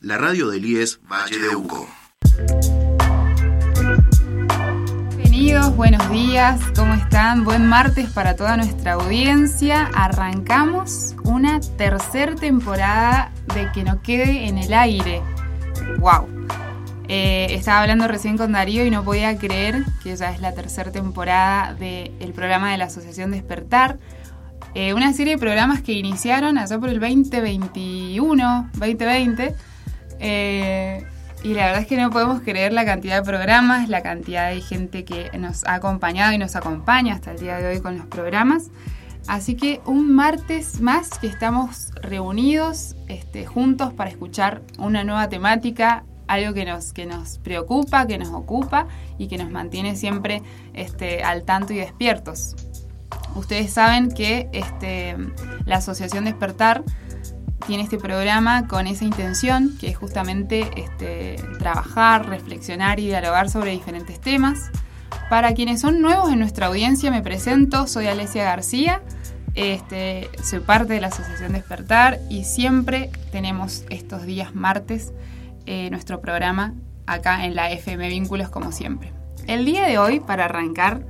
La radio del IES Valle de Uco. Bienvenidos, buenos días, ¿cómo están? Buen martes para toda nuestra audiencia. Arrancamos una tercera temporada de Que no quede en el aire. ¡Wow! Eh, estaba hablando recién con Darío y no podía creer que ya es la tercera temporada del programa de la Asociación Despertar. Eh, una serie de programas que iniciaron allá por el 2021, 2020. Eh, y la verdad es que no podemos creer la cantidad de programas, la cantidad de gente que nos ha acompañado y nos acompaña hasta el día de hoy con los programas. Así que un martes más que estamos reunidos este, juntos para escuchar una nueva temática, algo que nos, que nos preocupa, que nos ocupa y que nos mantiene siempre este, al tanto y despiertos. Ustedes saben que este, la Asociación Despertar tiene este programa con esa intención, que es justamente este, trabajar, reflexionar y dialogar sobre diferentes temas. Para quienes son nuevos en nuestra audiencia, me presento, soy Alesia García, este, soy parte de la Asociación Despertar y siempre tenemos estos días martes eh, nuestro programa acá en la FM Vínculos como siempre. El día de hoy, para arrancar,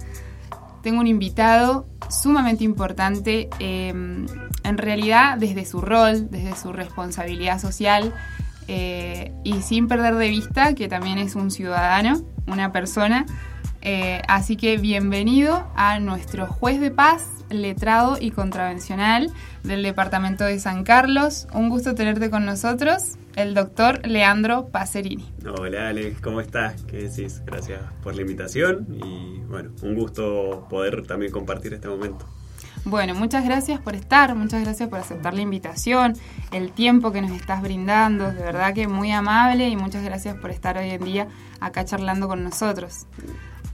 tengo un invitado sumamente importante, em, en realidad desde su rol, desde su responsabilidad social eh, y sin perder de vista que también es un ciudadano, una persona. Eh, así que bienvenido a nuestro juez de paz, letrado y contravencional del Departamento de San Carlos. Un gusto tenerte con nosotros el doctor Leandro Pacerini. Hola Alex, ¿cómo estás? ¿Qué decís? Gracias por la invitación y bueno, un gusto poder también compartir este momento. Bueno, muchas gracias por estar, muchas gracias por aceptar la invitación, el tiempo que nos estás brindando, de verdad que muy amable y muchas gracias por estar hoy en día acá charlando con nosotros.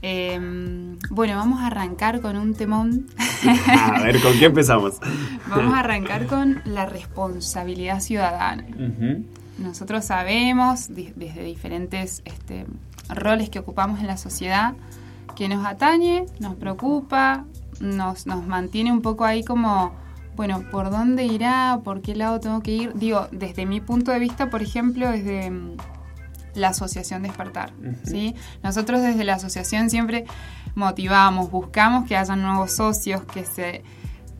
Em, bueno, vamos a arrancar con un temón. a ver, ¿con qué empezamos? vamos a arrancar con la responsabilidad ciudadana. Nosotros sabemos desde diferentes este, roles que ocupamos en la sociedad que nos atañe, nos preocupa, nos, nos mantiene un poco ahí como, bueno, ¿por dónde irá? ¿Por qué lado tengo que ir? Digo, desde mi punto de vista, por ejemplo, desde la asociación Despertar, ¿sí? Nosotros desde la asociación siempre motivamos, buscamos que haya nuevos socios, que se,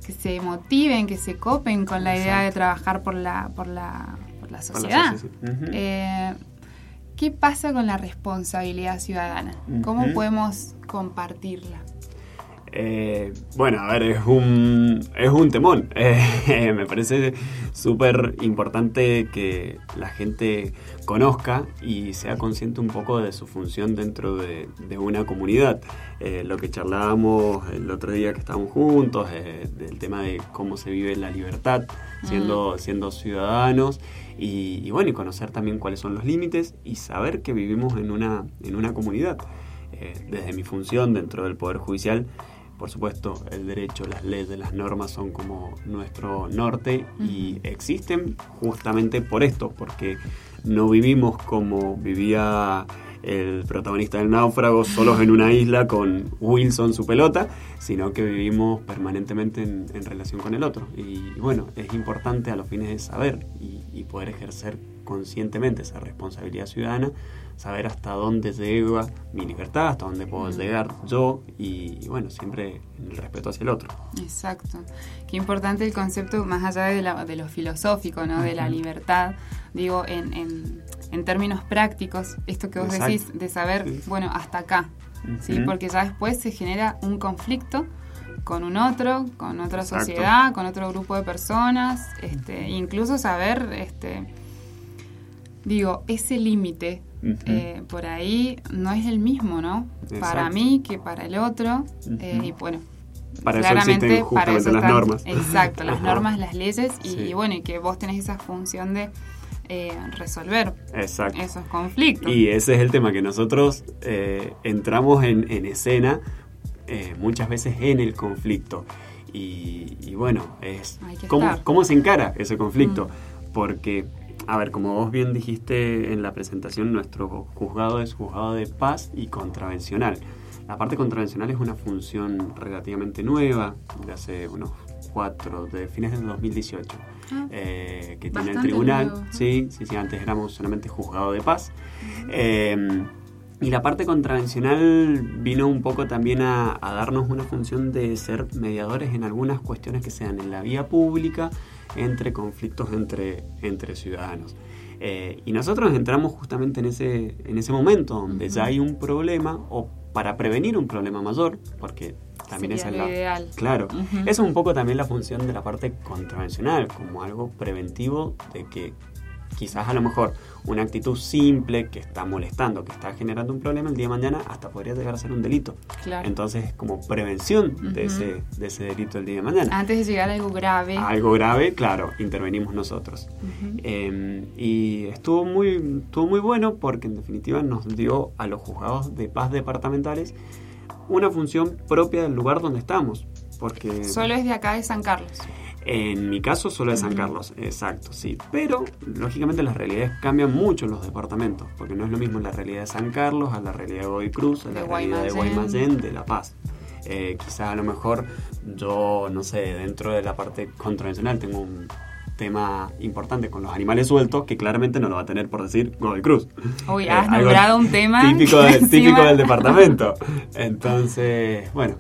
que se motiven, que se copen con la idea de trabajar por la, por la la sociedad. Eh, ¿Qué pasa con la responsabilidad ciudadana? ¿Cómo podemos compartirla? Eh, bueno, a ver, es un, es un temón. Eh, me parece súper importante que la gente conozca y sea consciente un poco de su función dentro de, una comunidad. Eh, lo que charlábamos el otro día que estábamos juntos, del tema de cómo se vive la libertad siendo, mm. siendo ciudadanos y, bueno, y conocer también cuáles son los límites y saber que vivimos en una, en una comunidad. desde mi función dentro del Poder Judicial, por supuesto, el derecho, las leyes, las normas son como nuestro norte y existen justamente por esto, porque no vivimos como vivía el protagonista del náufrago solos en una isla con Wilson su pelota, sino que vivimos permanentemente en, relación con el otro. Y, bueno, es importante a los fines de saber y poder ejercer conscientemente esa responsabilidad ciudadana saber hasta dónde llega mi libertad, hasta dónde puedo llegar yo y, bueno, siempre el respeto hacia el otro. Exacto. Qué importante el concepto más allá de, de lo filosófico, ¿no? De la libertad, digo, en, en, términos prácticos, esto que vos decís, de saber, bueno, hasta acá, ¿sí? Porque ya después se genera un conflicto con un otro, con otra sociedad, con otro grupo de personas, este, incluso saber, este, digo, ese límite eh, por ahí no es el mismo, ¿no? Para mí que para el otro. Eh, y bueno, para claramente eso para eso las normas. Exacto, las normas, las leyes y, bueno, y que vos tenés esa función de eh, resolver esos conflictos. Y ese es el tema, que nosotros entramos en, escena muchas veces en el conflicto. Y, bueno, es ¿cómo, ¿cómo, se encara ese conflicto? Mm. Porque a ver, como vos bien dijiste en la presentación, nuestro juzgado es juzgado de paz y contravencional. La parte contravencional es una función relativamente nueva, de hace unos 2004, de fines del 2018, Ah, eh, que tiene el tribunal. nuevo. Sí, sí, sí, antes éramos solamente juzgado de paz. Eh, y la parte contravencional vino un poco también a, a darnos una función de ser mediadores en algunas cuestiones que sean en la vía pública entre conflictos entre, entre ciudadanos. Eh, y nosotros entramos justamente en ese, en ese momento donde ya hay un problema o para prevenir un problema mayor, porque también Sería esa es la... ideal. Claro, eso es un poco también la función de la parte contravencional, como algo preventivo de que quizás a lo mejor una actitud simple que está molestando, que está generando un problema, el día de mañana hasta podría llegar a ser un delito. Claro. Entonces es como prevención de, ese, de ese delito el día de mañana. Antes de llegar a algo grave. Algo grave, claro, intervenimos nosotros. Eh, y estuvo muy, estuvo muy bueno porque en definitiva nos dio a los juzgados de paz departamentales una función propia del lugar donde estamos. Porque Solo es de acá de San Carlos. En mi caso solo de San. Carlos, exacto, sí. Pero lógicamente las realidades cambian mucho en los departamentos, porque no es lo mismo la realidad de San Carlos a la realidad de Godoy Cruz, a la De realidad de Guaymallén. Guaymallén, de La Paz. Eh, quizás a lo mejor yo, no sé, dentro de la parte contravencional tengo un tema importante con los animales sueltos que claramente no lo va a tener por decir Godoy Cruz. Uy, Eh, has nombrado un tema. típico, de- típico del departamento. Entonces, bueno,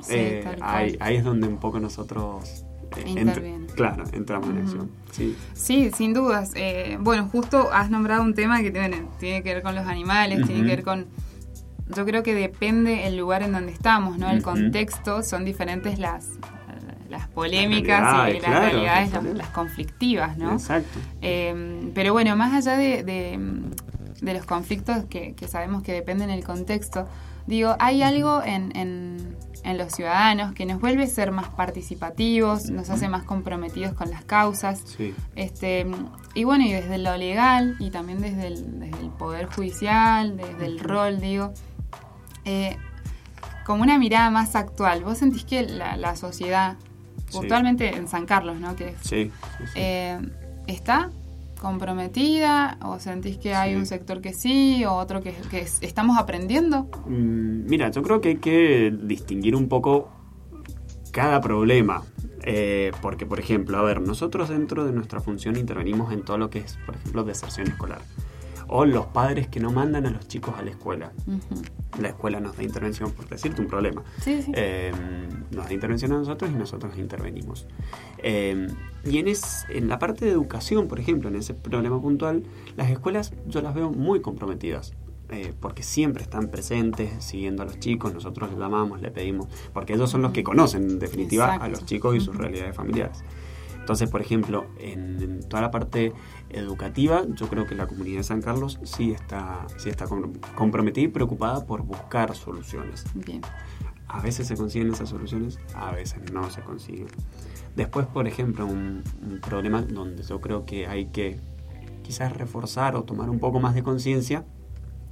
Sí, eh, ahí, ahí es donde un poco nosotros Intervienen. claro, entramos en acción. Sí, Sí, sin dudas. Eh, bueno, justo has nombrado un tema que tiene, tiene que ver con los animales, tiene que ver con... Yo creo que depende el lugar en donde estamos, ¿no? El contexto, son diferentes las, las polémicas y las claro, realidades, las las, las conflictivas, ¿no? exacto. Eh, pero bueno, más allá de, de, de los conflictos que, que sabemos que dependen del contexto, digo, hay algo en, en, en los ciudadanos que nos vuelve a ser más participativos, nos hace más comprometidos con las causas. Sí, Este, y bueno, y desde lo legal y también desde el, desde el poder judicial, desde el rol, digo, eh, como una mirada más actual. ¿Vos sentís que la, la sociedad, Sí. puntualmente en San Carlos, ¿no? Que sí. eh, ¿Está comprometida o sentís que hay Sí. un sector que sí o otro que, que es- estamos aprendiendo? Mm, Mira, yo creo que hay que distinguir un poco cada problema. Eh, porque, por ejemplo, a ver, nosotros dentro de nuestra función intervenimos en todo lo que es, por ejemplo, deserción escolar. O los padres que no mandan a los chicos a la escuela. La escuela nos da intervención, por decirte un problema. Sí, sí. Eh, nos da intervención a nosotros y nosotros intervenimos. Eh, y en, es, en la parte de educación, por ejemplo, en ese problema puntual, las escuelas yo las veo muy comprometidas. eh, porque siempre están presentes, siguiendo a los chicos, nosotros les llamamos, le pedimos, porque ellos son los que conocen, en definitiva, a los chicos y sus realidades familiares. Entonces, por ejemplo, en, en toda la parte educativa, yo creo que la comunidad de San Carlos sí está, sí está com- comprometida y preocupada por buscar soluciones. Bien. A veces se consiguen esas soluciones, a veces no se consiguen. Después, por ejemplo, un, un problema donde yo creo que hay que quizás reforzar o tomar un poco más de conciencia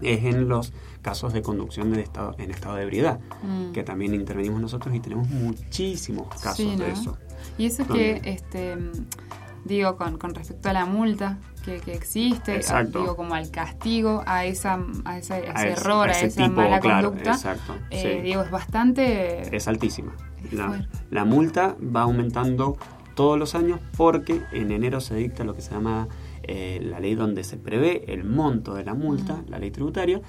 es en los casos de conducción de estado, en estado de ebriedad, Mm. que también intervenimos nosotros y tenemos muchísimos casos Sí, ¿no? de eso. Y eso que, Donde- este, digo, con, con respecto a la multa que, que existe, digo, como al castigo a, esa, a ese, a ese A ese- error, a, ese esa tipo, mala claro, conducta, exacto, eh, sí. digo, es bastante... es altísima. Es La, la multa va aumentando todos los años porque en enero se dicta lo que se llama eh, la ley donde se prevé el monto de la multa, la ley tributaria,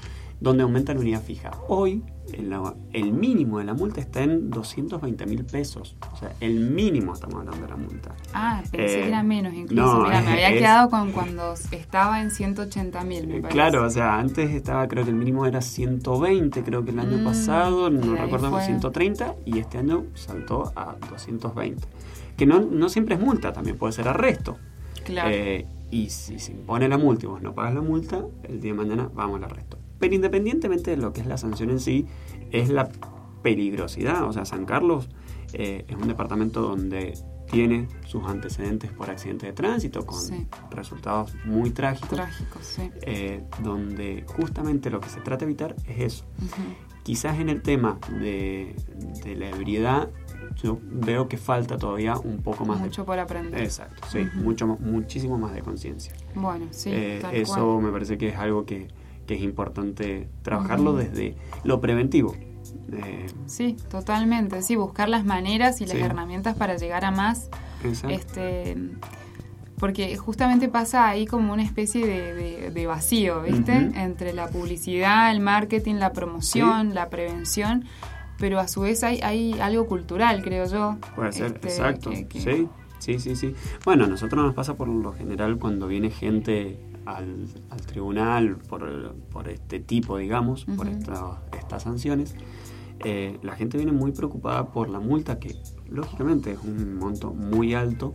donde aumenta la unidad fija. Hoy en la- el mínimo de la multa está en 220 mil pesos. O sea, el mínimo estamos hablando de la multa. Ah, pensé Eh, que era menos incluso. no, Mirá, me había es- quedado con cuando estaba en 180 mil, me Eh, parece. Claro, o sea, antes estaba, creo que el mínimo era 120, creo que el año Mm, pasado, no recuerdo, fue. 130, y este año saltó a 220. Que no, no siempre es multa, también puede ser arresto. Claro. Eh, y si se impone la multa y vos no pagas la multa, el día de mañana vamos al arresto. Pero independientemente de lo que es la sanción en sí, es la peligrosidad. O sea, San Carlos eh, es un departamento donde tiene sus antecedentes por accidente de tránsito con Sí. resultados muy trágicos Trágico, sí. eh, donde justamente lo que se trata de evitar es eso. Quizás en el tema de, de la ebriedad, yo veo que falta todavía un poco más Mucho por aprender. de... Exacto, sí, mucho, muchísimo más de conciencia. Bueno, sí, Eh, tal eso cual. me parece que es algo que, que es importante trabajarlo desde lo preventivo. Eh, Sí, totalmente. Sí, buscar las maneras y las Sí. herramientas para llegar a más. exacto. Este, porque justamente pasa ahí como una especie de, de- de vacío, ¿viste? Entre la publicidad, el marketing, la promoción, la prevención, pero a su vez hay, hay algo cultural, creo yo. Puede ser, este, exacto. que- que- Sí, sí, sí, sí. Bueno, a nosotros nos pasa por lo general cuando viene gente al, al tribunal por, por este tipo, digamos, por Ujú. esta- estas sanciones. eh, la gente viene muy preocupada por la multa, que lógicamente es un monto muy alto,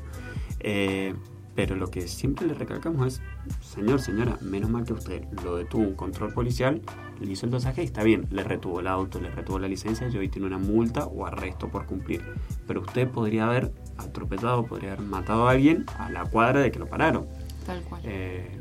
eh, pero lo que siempre le recalcamos es, señor, señora, menos mal que usted lo detuvo un control policial, le hizo el dosaje y está bien, le retuvo el auto, le retuvo la licencia y hoy tiene una multa o arresto por cumplir. Pero usted podría haber atropellado, podría haber matado a alguien a la cuadra de que lo pararon. Tal cual. Eh,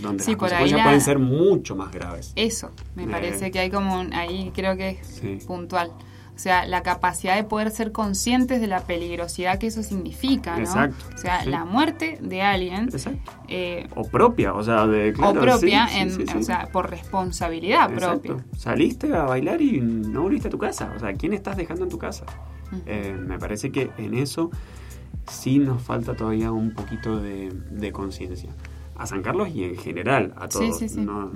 donde Sí, las consecuencias la- pueden ser mucho más graves. Eso, me Eh, parece que hay como un, ahí creo que es Sí. puntual. O sea, la capacidad de poder ser conscientes de la peligrosidad que eso significa, ¿no? Exacto, O sea, sí. la muerte de alguien Exacto. eh, O propia, o sea, de, claro, o propia, sí, en, sí, o sea, por responsabilidad Exacto. propia. Saliste a bailar y no volviste a tu casa. O sea, ¿quién estás dejando en tu casa? Ujú. Eh, me parece que en eso sí nos falta todavía un poquito de, de conciencia. A San Carlos y en general a todos. sí, sí. No,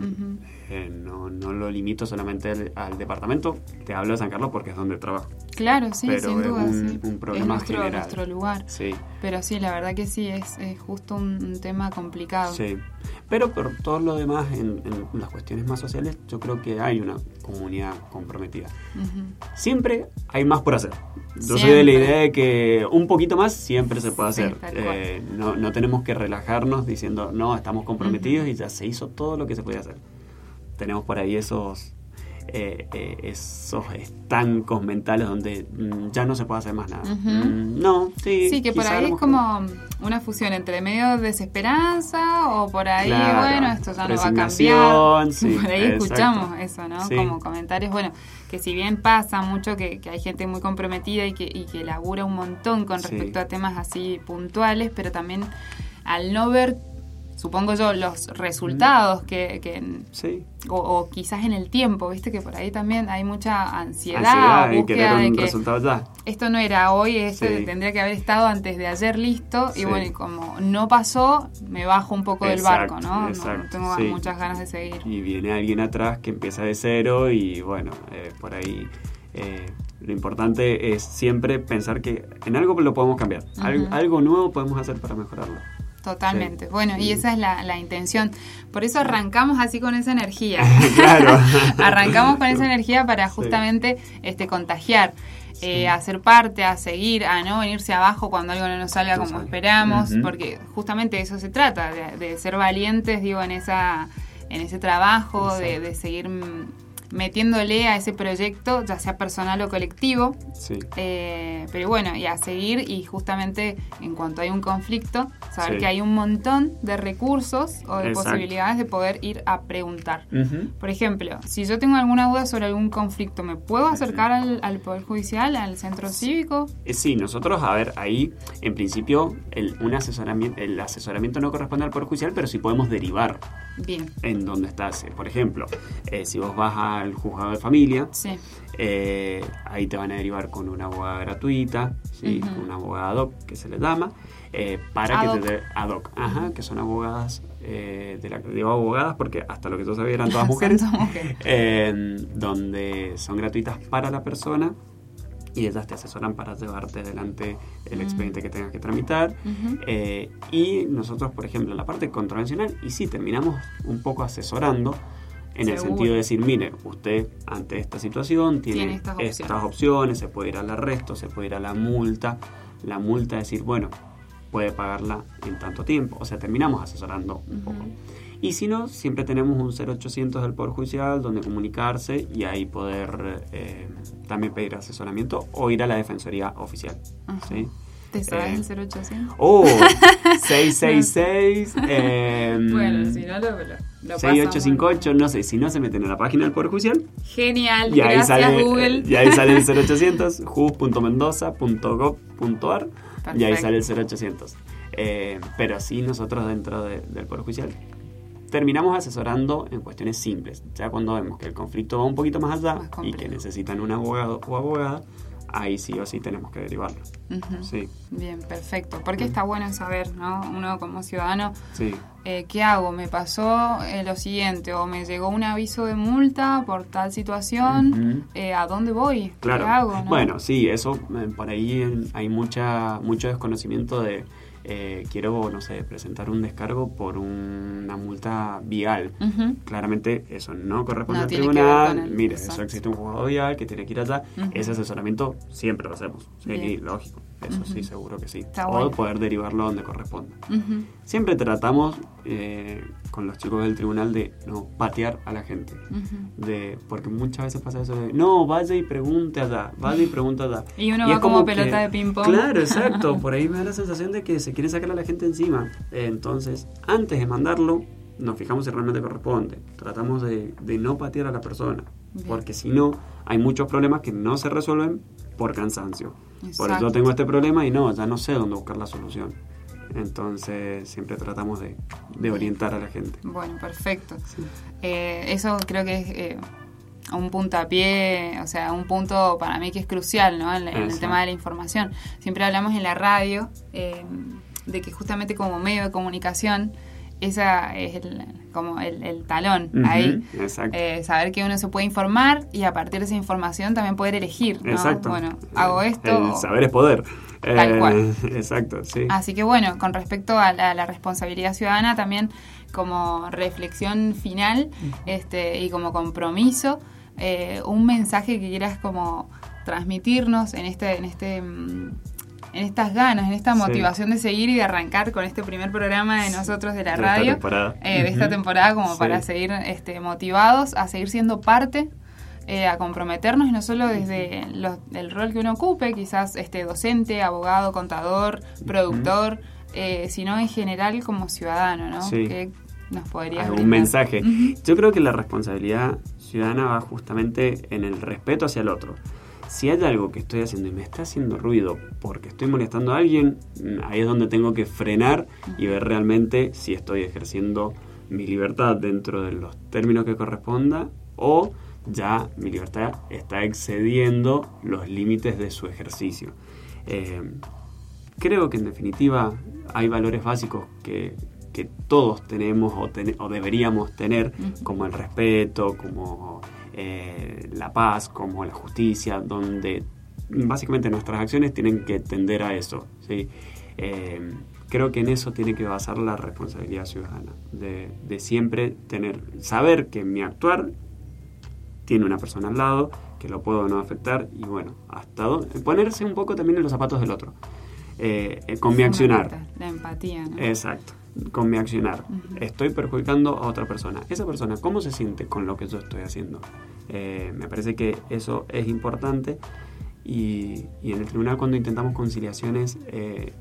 eh, no, no lo limito solamente al, al departamento. Te hablo de San Carlos porque es donde trabajo. Claro, sí, Pero sin es duda. un- sí. un problema es nuestro, general. nuestro lugar. Sí, Pero sí, la verdad que sí, es, es justo un, un tema complicado. sí. Pero por todo lo demás, en, en las cuestiones más sociales, yo creo que hay una comunidad comprometida. Siempre hay más por hacer. Yo soy de la idea de que un poquito más siempre se puede hacer. Eh, no, no tenemos que relajarnos diciendo, no, estamos comprometidos y ya se hizo todo lo que se podía hacer. Tenemos por ahí esos, eh, eh, esos estancos mentales donde mm, ya no se puede hacer más nada. Mm, no, sí. Sí, que por ahí es como una fusión entre medio desesperanza o por ahí, Claro, bueno, esto ya no va a cambiar. sí, por ahí exacto. escuchamos eso, ¿no? Sí. Como comentarios, bueno, que si bien pasa mucho que, que hay gente muy comprometida y que, y que labura un montón con Sí. respecto a temas así puntuales, pero también al no ver, supongo yo, los resultados que... que Sí. o, o quizás en el tiempo, viste que por ahí también hay mucha ansiedad, Ansiedad búsqueda de que resultado ya. esto no era hoy, esto Sí. tendría que haber estado antes de ayer listo. Y bueno, y como no pasó, me bajo un poco del barco, ¿no? Exacto, no tengo muchas ganas de seguir. y viene alguien atrás que empieza de cero y bueno, eh, por ahí eh, lo importante es siempre pensar que en algo lo podemos cambiar, algo nuevo podemos hacer para mejorarlo. Totalmente. Sí. Bueno, y Sí. esa es la, la intención. Por eso arrancamos así con esa energía. claro. Arrancamos con esa energía para Sí. justamente este contagiar, eh, a ser parte, a seguir, a no venirse abajo cuando algo no nos salga como esperamos, porque justamente de eso se trata, de, de ser valientes, digo, en esa en ese trabajo, de, de seguir metiéndole a ese proyecto, ya sea personal o colectivo. Sí, Eh, pero bueno, y a seguir y justamente en cuanto hay un conflicto, saber Sí. que hay un montón de recursos o de Exacto. posibilidades de poder ir a preguntar. Por ejemplo, si yo tengo alguna duda sobre algún conflicto, ¿me puedo acercar al, al Poder Judicial, al centro cívico? Eh, Sí, nosotros, a ver, ahí en principio el, un asesoramiento, el asesoramiento no corresponde al Poder Judicial, pero sí podemos derivar Bien, en donde estás. Eh, Por ejemplo, eh, si vos vas al juzgado de familia, sí. Eh, ahí te van a derivar con una abogada gratuita, ¿sí? Una abogada ad hoc que se le llama, eh, para Ad que te dé ad hoc, ajá, que son abogadas, de la, digo abogadas porque hasta lo que yo sabía eran todas mujeres, eh, donde son gratuitas para la persona y ellas te asesoran para llevarte adelante el Mm. expediente que tengas que tramitar. Eh, y nosotros, por ejemplo, en la parte contravencional, y sí, terminamos un poco asesorando en el sentido de decir, mire, usted ante esta situación tiene, Tiene estas estas, opciones. opciones. se puede ir al arresto, se puede ir a la multa, la multa decir, bueno, puede pagarla en tanto tiempo, o sea, terminamos asesorando un poco. Y si no, siempre tenemos un 0800 del Poder Judicial donde comunicarse y ahí poder eh, también pedir asesoramiento o ir a la Defensoría Oficial. ¿sí? ¿Te sabes Eh, el 0800? Oh, 666. em, bueno, si no lo, lo, lo 6858, no sé, si no se meten en la página del Poder Judicial. Genial, y ahí sale, Google. y ahí sale el 0800, jus.mendoza.gov.ar y ahí sale el 0800. Eh, pero sí, nosotros dentro de- del Poder Judicial terminamos asesorando en cuestiones simples. Ya cuando vemos que el conflicto va un poquito más allá Más y que necesitan un abogado o abogada, ahí sí o sí tenemos que derivarlo. Sí, Bien, perfecto. Porque está bueno saber, ¿no? Uno como ciudadano, sí. eh, ¿qué hago? Me pasó eh, lo siguiente, o me llegó un aviso de multa por tal situación, eh, ¿a dónde voy? Claro. ¿Qué hago? no? Bueno, sí, eso eh, por ahí hay mucha mucho desconocimiento de eh, quiero, no sé, presentar un descargo por una multa vial. Claramente eso no corresponde No al tribunal. el- Mire, exacto. eso existe un juzgado vial que tiene que ir allá. Ese asesoramiento siempre lo hacemos. Sí, lógico. Eso sí, seguro que sí. Está o bueno. poder derivarlo donde corresponda. Siempre tratamos eh, con los chicos del tribunal de no patear a la gente. De, porque muchas veces pasa eso de, no, vaya y pregunte allá, vaya y pregunte allá. Y uno es va como pelota de ping-pong. Claro, exacto. Por ahí me da la sensación de que se quiere sacar a la gente encima. Eh, Entonces, antes de mandarlo, nos fijamos si realmente corresponde. Tratamos de, de no patear a la persona. Bien. Porque si no, hay muchos problemas que no se resuelven por cansancio. Por Exacto. eso tengo este problema y no, ya no sé dónde buscar la solución. Entonces, siempre tratamos de, de orientar a la gente. Bueno, perfecto. Sí. Eh, eso creo que es eh, un puntapié, o sea, un punto para mí que es crucial, ¿no? En, en el tema de la información. Siempre hablamos en la radio eh, de que justamente como medio de comunicación, esa es el, como el, el talón ahí. Exacto. Eh, saber que uno se puede informar y a partir de esa información también poder elegir, ¿no? Exacto. Bueno, hago esto. El saber es poder. Tal Eh, cual. Exacto, sí. Así que bueno, con respecto a la, la responsabilidad ciudadana, también como reflexión final este, y como compromiso, eh, un mensaje que quieras como transmitirnos en este, en este mm, en estas ganas, en esta Sí. motivación de seguir y de arrancar con este primer programa de nosotros de la De radio, eh, de esta Ujú. temporada, como Sí. para seguir este, motivados a seguir siendo parte eh, a comprometernos no solo desde los- el rol que uno ocupe, quizás este docente, abogado, contador, productor, eh, sino en general como ciudadano, ¿no? Sí. Que nos podrías algún brindar. mensaje. Yo creo que la responsabilidad ciudadana va justamente en el respeto hacia el otro. Si hay algo que estoy haciendo y me está haciendo ruido porque estoy molestando a alguien, ahí es donde tengo que frenar y ver realmente si estoy ejerciendo mi libertad dentro de los términos que corresponda o ya mi libertad está excediendo los límites de su ejercicio. Eh, creo que en definitiva hay valores básicos que, que todos tenemos o, ten- o deberíamos tener, como el respeto, como eh, la paz, como la justicia, donde básicamente nuestras acciones tienen que tender a eso. ¿sí? Eh, creo que en eso tiene que basar la responsabilidad ciudadana, de, de siempre tener, saber que mi actuar tiene una persona al lado, que lo puedo no afectar, y bueno, hasta dónde- ponerse un poco también en los zapatos del otro, eh, eh, con mi accionar. La empatía, ¿no? Exacto, con mi accionar. Estoy perjudicando a otra persona. Esa persona, ¿cómo se siente con lo que yo estoy haciendo? Eh, me parece que eso es importante y, y en el tribunal cuando intentamos conciliaciones eh,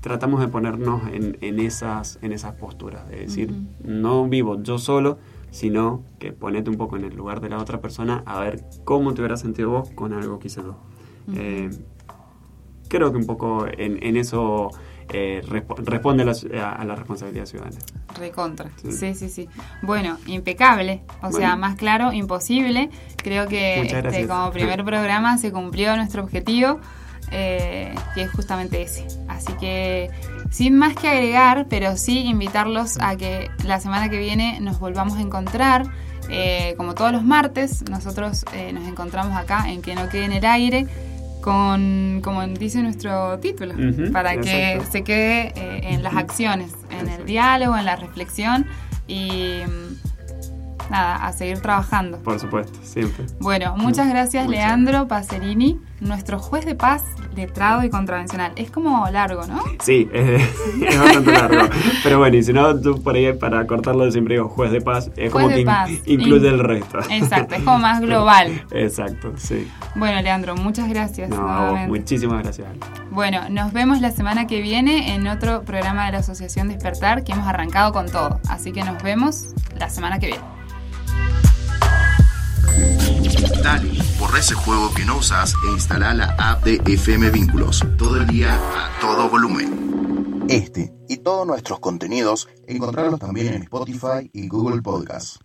tratamos de ponernos en, en esas, en esas posturas, de decir, no vivo yo solo, sino que ponete un poco en el lugar de la otra persona a ver cómo te hubieras sentido vos con algo que yo. Ujú. Eh, creo que un poco en, en eso eh, respo- responde a la, a la responsabilidad ciudadana. Recontra. Sí. Sí, sí, sí. Bueno, impecable. O sea, más claro, imposible. Creo que este, como primer programa se cumplió nuestro objetivo, eh, que es justamente ese. Así que, sin más que agregar, pero sí invitarlos a que la semana que viene nos volvamos a encontrar. Eh, como todos los martes, nosotros eh, nos encontramos acá en Que no quede en el aire. Con, como dice nuestro título, para que se quede eh, en las acciones, en el diálogo, en la reflexión y nada, a seguir trabajando. Por supuesto, siempre. Bueno, muchas gracias Muchas. Leandro Pacerini, nuestro juez de paz, letrado y contravencional. Es como largo, ¿no? Sí, es, es bastante largo. Pero bueno, y si no, tú por ahí para cortarlo siempre digo juez de paz. Es como de que paz. incluye In- el resto. Exacto, es como más global. Exacto, sí. Bueno, Leandro, muchas gracias. No, vos, muchísimas gracias. Bueno, nos vemos la semana que viene en otro programa de la Asociación Despertar que hemos arrancado con todo. Así que nos vemos la semana que viene. Dale, borra ese juego que no usas e instala la app de FM Vínculos. Todo el día a todo volumen. Este y todos nuestros contenidos encontrarlos también en Spotify y Google Podcasts.